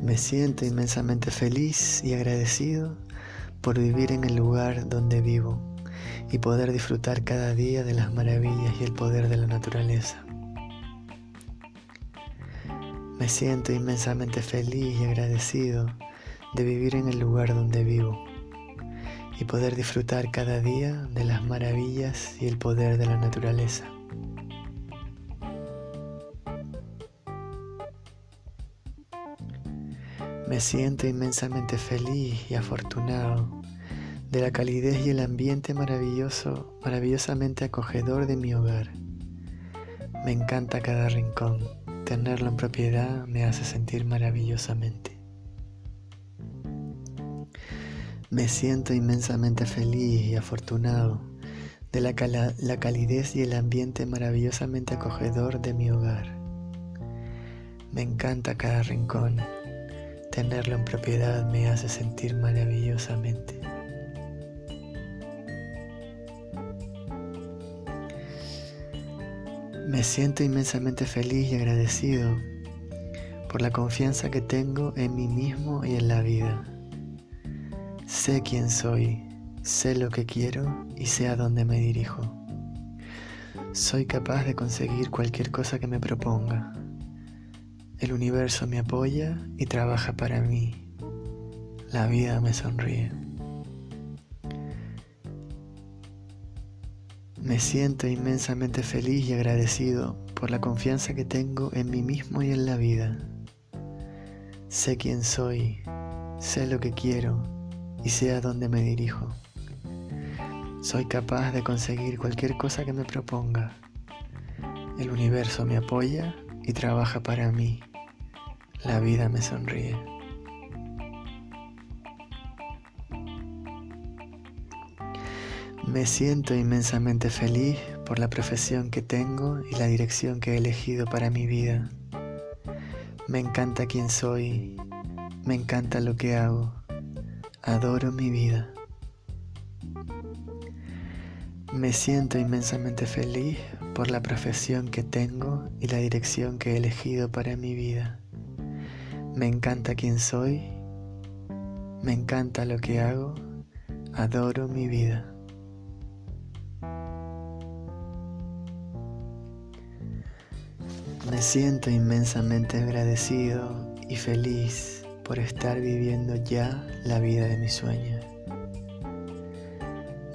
Me siento inmensamente feliz y agradecido por vivir en el lugar donde vivo y poder disfrutar cada día de las maravillas y el poder de la naturaleza. Me siento inmensamente feliz y agradecido de vivir en el lugar donde vivo y poder disfrutar cada día de las maravillas y el poder de la naturaleza. Me siento inmensamente feliz y afortunado de la calidez y el ambiente maravilloso, maravillosamente acogedor de mi hogar. Me encanta cada rincón. Tenerlo en propiedad me hace sentir maravillosamente. Me siento inmensamente feliz y afortunado de la, la calidez y el ambiente maravillosamente acogedor de mi hogar. Me encanta cada rincón Tenerlo en propiedad me hace sentir maravillosamente. Me siento inmensamente feliz y agradecido por la confianza que tengo en mí mismo y en la vida. Sé quién soy, sé lo que quiero y sé a dónde me dirijo. Soy capaz de conseguir cualquier cosa que me proponga. El universo me apoya y trabaja para mí. La vida me sonríe. Me siento inmensamente feliz y agradecido por la confianza que tengo en mí mismo y en la vida. Sé quién soy, sé lo que quiero y sé a dónde me dirijo. Soy capaz de conseguir cualquier cosa que me proponga. El universo me apoya y trabaja para mí. La vida me sonríe. Me siento inmensamente feliz por la profesión que tengo y la dirección que he elegido para mi vida. Me encanta quién soy, me encanta lo que hago, adoro mi vida. Me siento inmensamente feliz por la profesión que tengo y la dirección que he elegido para mi vida. Me encanta quién soy, me encanta lo que hago, adoro mi vida. Me siento inmensamente agradecido y feliz por estar viviendo ya la vida de mis sueños.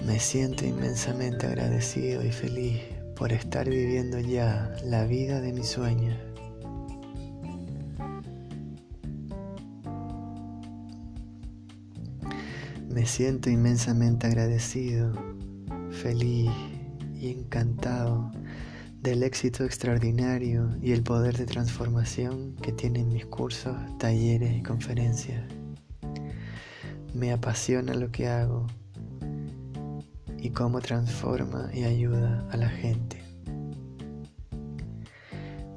Me siento inmensamente agradecido y feliz por estar viviendo ya la vida de mis sueños. Me siento inmensamente agradecido, feliz y encantado del éxito extraordinario y el poder de transformación que tienen mis cursos, talleres y conferencias. Me apasiona lo que hago y cómo transforma y ayuda a la gente.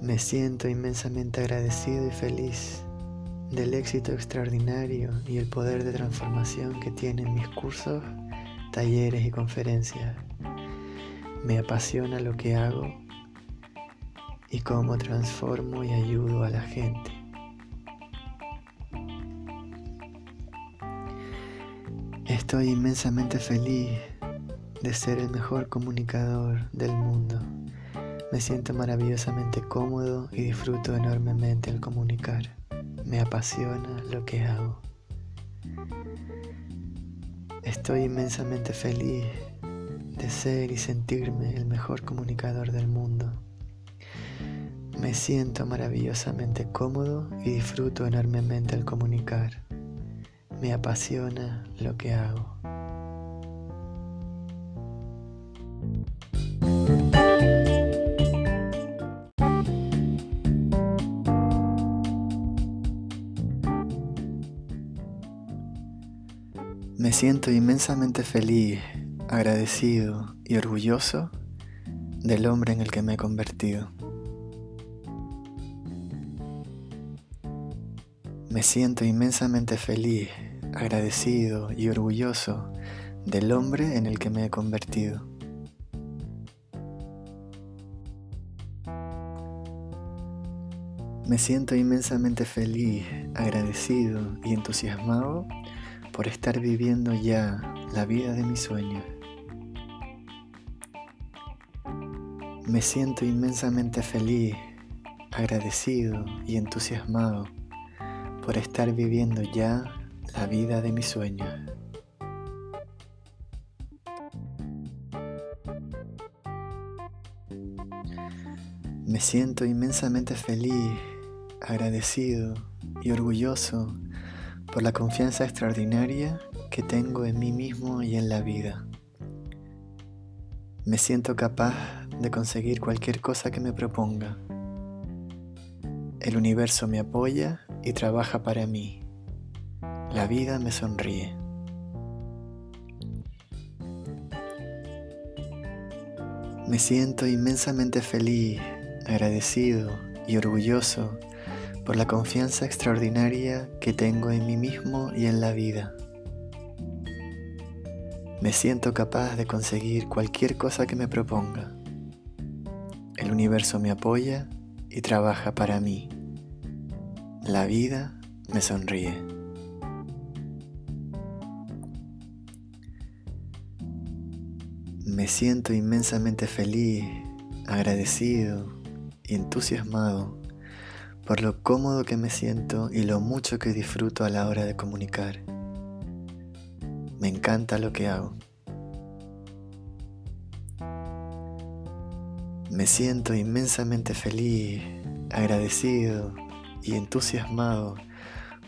Me siento inmensamente agradecido y feliz del éxito extraordinario y el poder de transformación que tienen mis cursos, talleres y conferencias. Me apasiona lo que hago y cómo transformo y ayudo a la gente. Estoy inmensamente feliz de ser el mejor comunicador del mundo. Me siento maravillosamente cómodo y disfruto enormemente al comunicar me apasiona lo que hago. Estoy inmensamente feliz de ser y sentirme el mejor comunicador del mundo. Me siento maravillosamente cómodo y disfruto enormemente al comunicar. Me apasiona lo que hago. Me siento inmensamente feliz, agradecido y orgulloso del hombre en el que me he convertido. Me siento inmensamente feliz, agradecido y orgulloso del hombre en el que me he convertido. Me siento inmensamente feliz, agradecido y entusiasmado por estar viviendo ya la vida de mis sueños. Me siento inmensamente feliz, agradecido y entusiasmado por estar viviendo ya la vida de mis sueños. Me siento inmensamente feliz, agradecido y orgulloso por la confianza extraordinaria que tengo en mí mismo y en la vida. Me siento capaz de conseguir cualquier cosa que me proponga. El universo me apoya y trabaja para mí. La vida me sonríe. Me siento inmensamente feliz, agradecido y orgulloso por la confianza extraordinaria que tengo en mí mismo y en la vida. Me siento capaz de conseguir cualquier cosa que me proponga. El universo me apoya y trabaja para mí. La vida me sonríe. Me siento inmensamente feliz, agradecido y entusiasmado por lo cómodo que me siento y lo mucho que disfruto a la hora de comunicar. Me encanta lo que hago. Me siento inmensamente feliz, agradecido y entusiasmado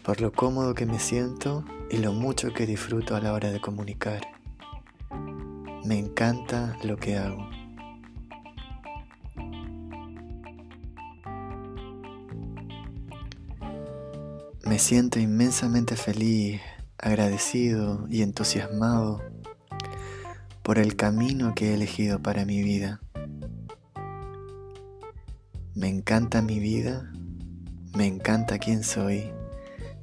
por lo cómodo que me siento y lo mucho que disfruto a la hora de comunicar. Me encanta lo que hago. Me siento inmensamente feliz, agradecido y entusiasmado por el camino que he elegido para mi vida. Me encanta mi vida, me encanta quién soy,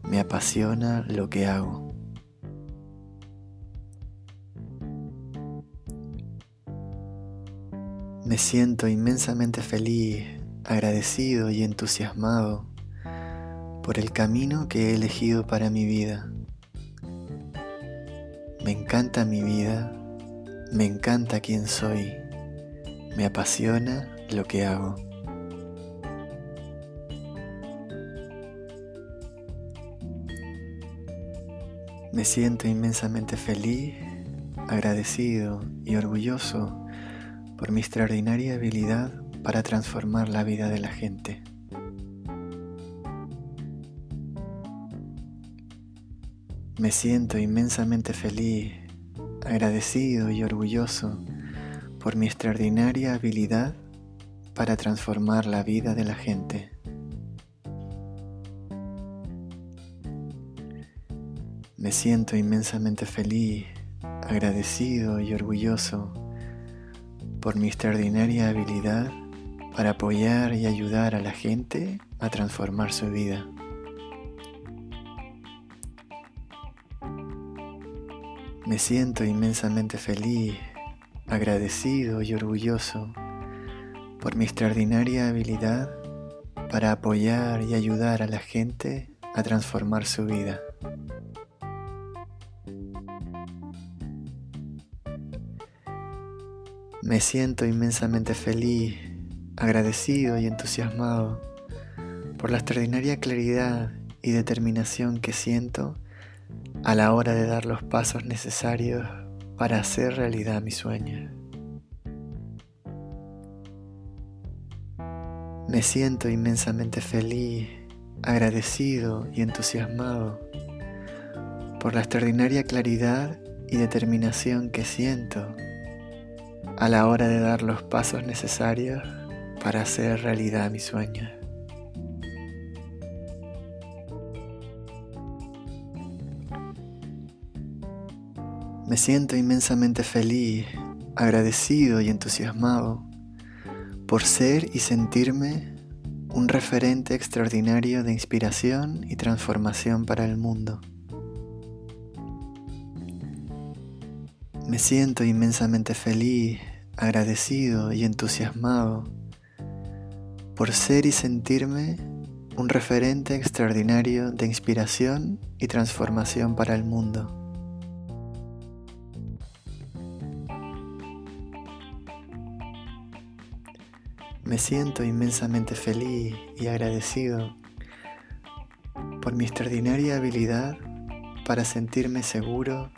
me apasiona lo que hago. Me siento inmensamente feliz, agradecido y entusiasmado por el camino que he elegido para mi vida. Me encanta mi vida, me encanta quién soy, me apasiona lo que hago. Me siento inmensamente feliz, agradecido y orgulloso por mi extraordinaria habilidad para transformar la vida de la gente. Me siento inmensamente feliz, agradecido y orgulloso por mi extraordinaria habilidad para transformar la vida de la gente. Me siento inmensamente feliz, agradecido y orgulloso por mi extraordinaria habilidad para apoyar y ayudar a la gente a transformar su vida. Me siento inmensamente feliz, agradecido y orgulloso por mi extraordinaria habilidad para apoyar y ayudar a la gente a transformar su vida. Me siento inmensamente feliz, agradecido y entusiasmado por la extraordinaria claridad y determinación que siento a la hora de dar los pasos necesarios para hacer realidad mi sueño. Me siento inmensamente feliz, agradecido y entusiasmado por la extraordinaria claridad y determinación que siento a la hora de dar los pasos necesarios para hacer realidad mi sueño. Me siento inmensamente feliz, agradecido y entusiasmado por ser y sentirme un referente extraordinario de inspiración y transformación para el mundo. Me siento inmensamente feliz, agradecido y entusiasmado por ser y sentirme un referente extraordinario de inspiración y transformación para el mundo. Me siento inmensamente feliz y agradecido por mi extraordinaria habilidad para sentirme seguro,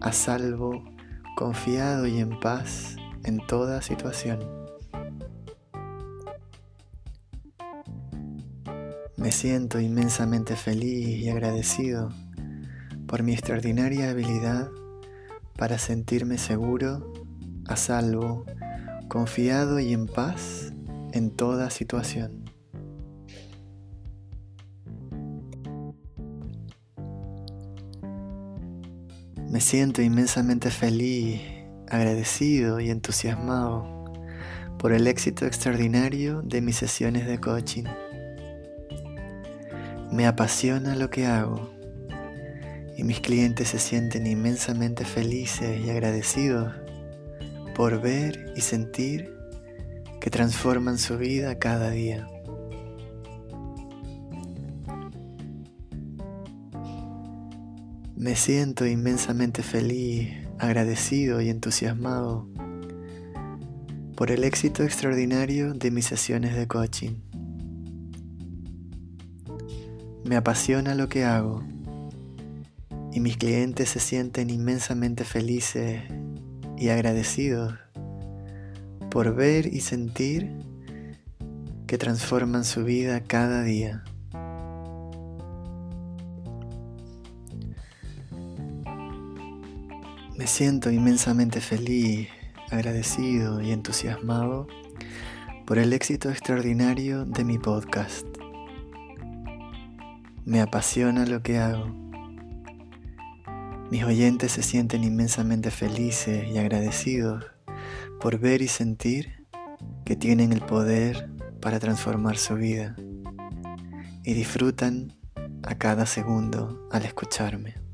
a salvo, confiado y en paz en toda situación. Me siento inmensamente feliz y agradecido por mi extraordinaria habilidad para sentirme seguro, a salvo, confiado y en paz en toda situación. Me siento inmensamente feliz, agradecido y entusiasmado por el éxito extraordinario de mis sesiones de coaching. Me apasiona lo que hago y mis clientes se sienten inmensamente felices y agradecidos por ver y sentir que transforman su vida cada día. Me siento inmensamente feliz, agradecido y entusiasmado por el éxito extraordinario de mis sesiones de coaching. Me apasiona lo que hago y mis clientes se sienten inmensamente felices y agradecidos por ver y sentir que transforman su vida cada día. Me siento inmensamente feliz, agradecido y entusiasmado por el éxito extraordinario de mi podcast. Me apasiona lo que hago. Mis oyentes se sienten inmensamente felices y agradecidos por ver y sentir que tienen el poder para transformar su vida y disfrutan a cada segundo al escucharme.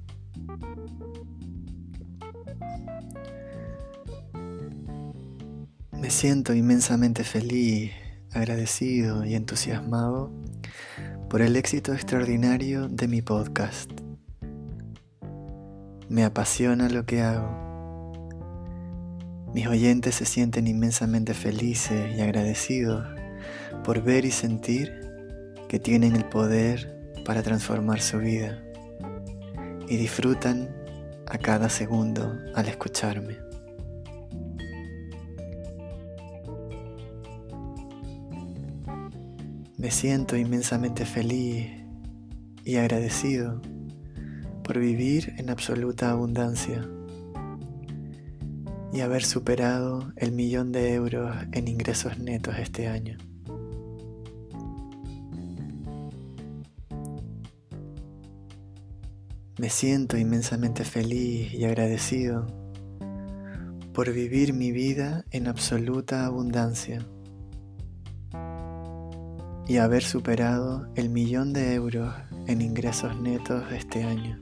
Me siento inmensamente feliz, agradecido y entusiasmado por el éxito extraordinario de mi podcast. Me apasiona lo que hago mis oyentes se sienten inmensamente felices y agradecidos por ver y sentir que tienen el poder para transformar su vida y disfrutan a cada segundo al escucharme. Me siento inmensamente feliz y agradecido por vivir en absoluta abundancia y haber superado el millón de euros en ingresos netos este año. Me siento inmensamente feliz y agradecido por vivir mi vida en absoluta abundancia y haber superado el millón de euros en ingresos netos este año.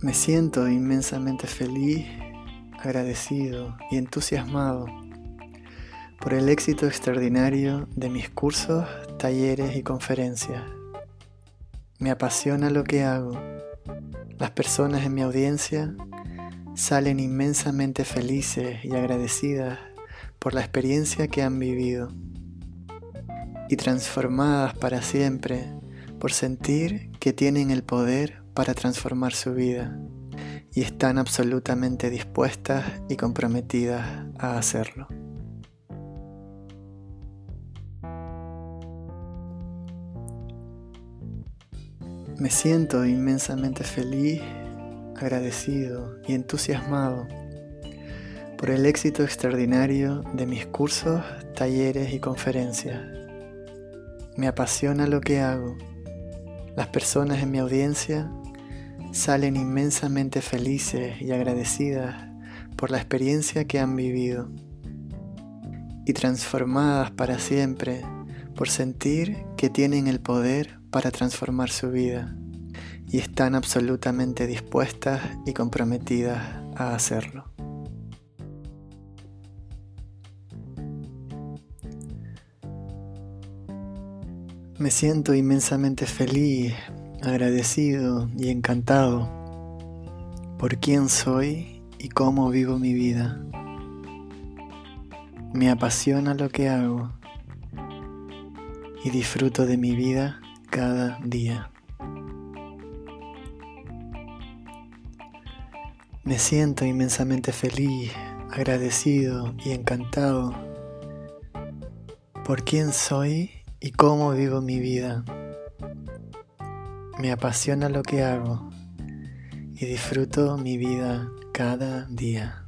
Me siento inmensamente feliz, agradecido y entusiasmado por el éxito extraordinario de mis cursos, talleres y conferencias. Me apasiona lo que hago. Las personas en mi audiencia salen inmensamente felices y agradecidas por la experiencia que han vivido. y transformadas para siempre por sentir que tienen el poder para transformar su vida y están absolutamente dispuestas y comprometidas a hacerlo. Me siento inmensamente feliz, agradecido y entusiasmado por el éxito extraordinario de mis cursos, talleres y conferencias. Me apasiona lo que hago. Las personas en mi audiencia salen inmensamente felices y agradecidas por la experiencia que han vivido y transformadas para siempre por sentir que tienen el poder para transformar su vida y están absolutamente dispuestas y comprometidas a hacerlo. Me siento inmensamente feliz, agradecido y encantado por quién soy y cómo vivo mi vida. Me apasiona lo que hago y disfruto de mi vida cada día. Me siento inmensamente feliz, agradecido y encantado por quién soy y cómo vivo mi vida. Me apasiona lo que hago y disfruto mi vida cada día.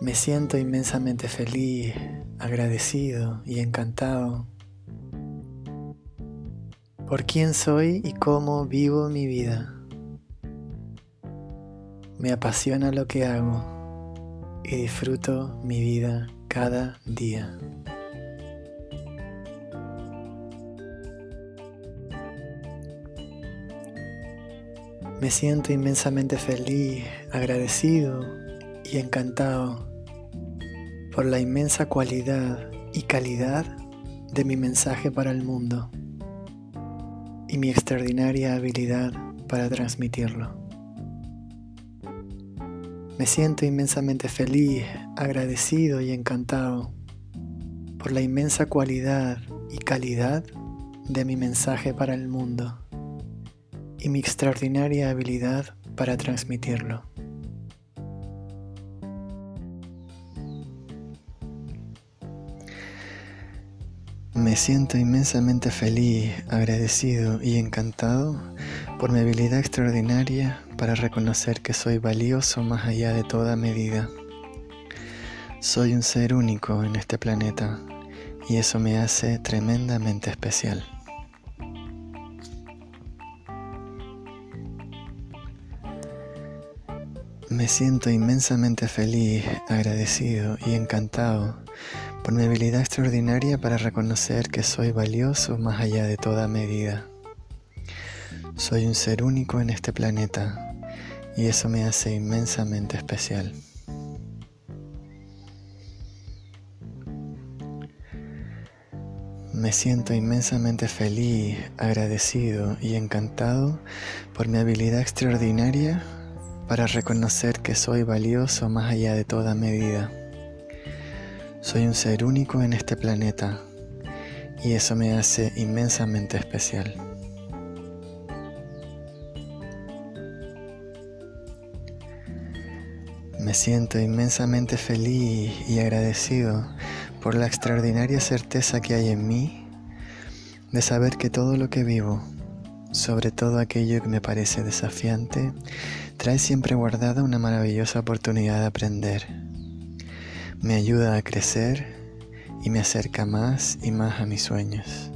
Me siento inmensamente feliz, agradecido y encantado por quién soy y cómo vivo mi vida. Me apasiona lo que hago y disfruto mi vida cada día. Me siento inmensamente feliz, agradecido y encantado por la inmensa cualidad y calidad de mi mensaje para el mundo y mi extraordinaria habilidad para transmitirlo. Me siento inmensamente feliz, agradecido y encantado por la inmensa cualidad y calidad de mi mensaje para el mundo y mi extraordinaria habilidad para transmitirlo. Me siento inmensamente feliz, agradecido y encantado por mi habilidad extraordinaria para reconocer que soy valioso más allá de toda medida. Soy un ser único en este planeta y eso me hace tremendamente especial. Me siento inmensamente feliz, agradecido y encantado por mi habilidad extraordinaria para reconocer que soy valioso más allá de toda medida. Soy un ser único en este planeta y eso me hace inmensamente especial. Me siento inmensamente feliz, agradecido y encantado por mi habilidad extraordinaria para reconocer que soy valioso más allá de toda medida. Soy un ser único en este planeta y eso me hace inmensamente especial. Me siento inmensamente feliz y agradecido por la extraordinaria certeza que hay en mí de saber que todo lo que vivo, sobre todo aquello que me parece desafiante, trae siempre guardada una maravillosa oportunidad de aprender. Me ayuda a crecer y me acerca más y más a mis sueños.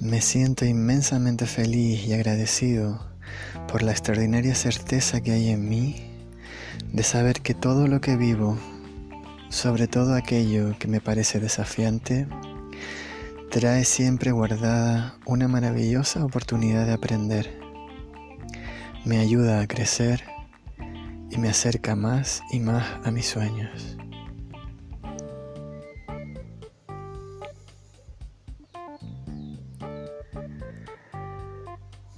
Me siento inmensamente feliz y agradecido por la extraordinaria certeza que hay en mí de saber que todo lo que vivo, sobre todo aquello que me parece desafiante, trae siempre guardada una maravillosa oportunidad de aprender. Me ayuda a crecer y me acerca más y más a mis sueños.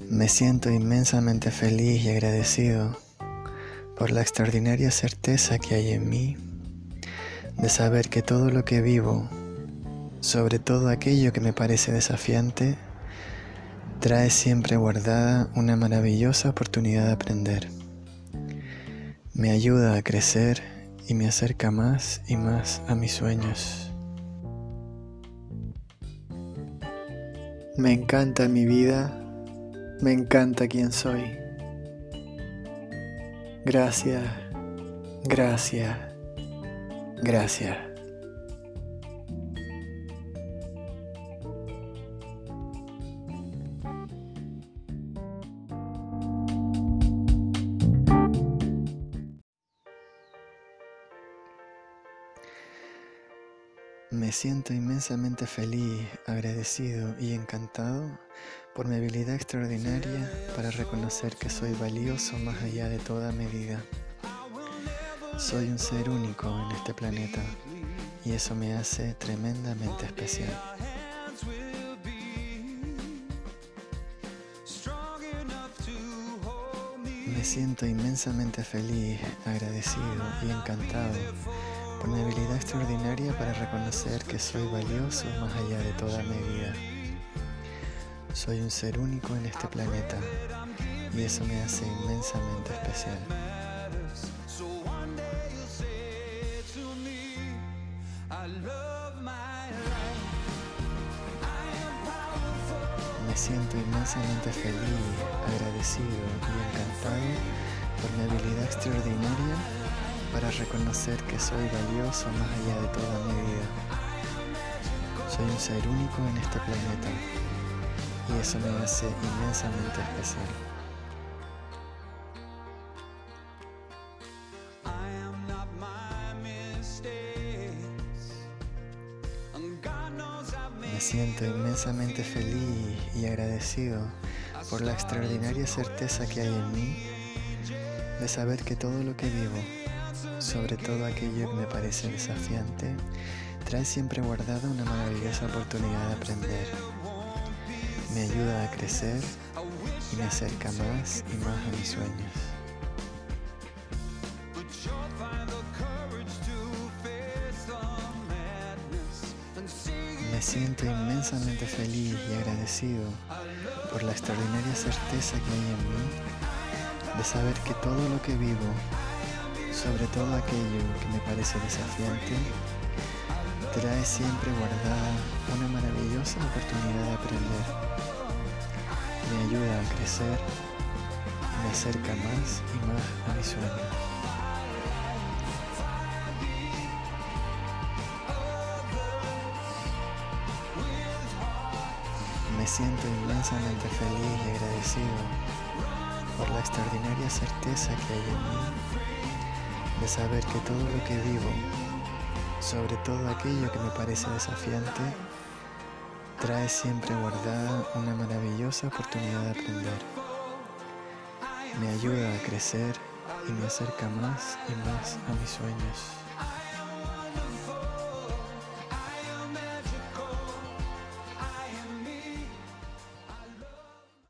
Me siento inmensamente feliz y agradecido por la extraordinaria certeza que hay en mí de saber que todo lo que vivo, sobre todo aquello que me parece desafiante, trae siempre guardada una maravillosa oportunidad de aprender. Me ayuda a crecer y me acerca más y más a mis sueños. Me encanta mi vida, me encanta quien soy. Gracias, gracias, gracias. Me siento inmensamente feliz, agradecido y encantado por mi habilidad extraordinaria para reconocer que soy valioso más allá de toda medida. Soy un ser único en este planeta y eso me hace tremendamente especial. Me siento inmensamente feliz, agradecido y encantado mi habilidad extraordinaria para reconocer que soy valioso más allá de toda medida. Soy un ser único en este planeta y eso me hace inmensamente especial. Me siento inmensamente feliz, agradecido y encantado por mi habilidad extraordinaria para reconocer que soy valioso más allá de toda medida. Soy un ser único en este planeta y eso me hace inmensamente especial. Me siento inmensamente feliz y agradecido por la extraordinaria certeza que hay en mí de saber que todo lo que vivo, sobre todo aquello que me parece desafiante, trae siempre guardada una maravillosa oportunidad de aprender. Me ayuda a crecer y me acerca más y más a mis sueños. Me siento inmensamente feliz y agradecido por la extraordinaria certeza que hay en mí de saber que todo lo que vivo, sobre todo aquello que me parece desafiante, trae siempre guardada una maravillosa oportunidad de aprender. Me ayuda a crecer y me acerca más y más a mis sueños. Me siento inmensamente feliz y agradecido por la extraordinaria certeza que hay en mí saber que todo lo que vivo, sobre todo aquello que me parece desafiante, trae siempre guardada una maravillosa oportunidad de aprender. Me ayuda a crecer y me acerca más y más a mis sueños.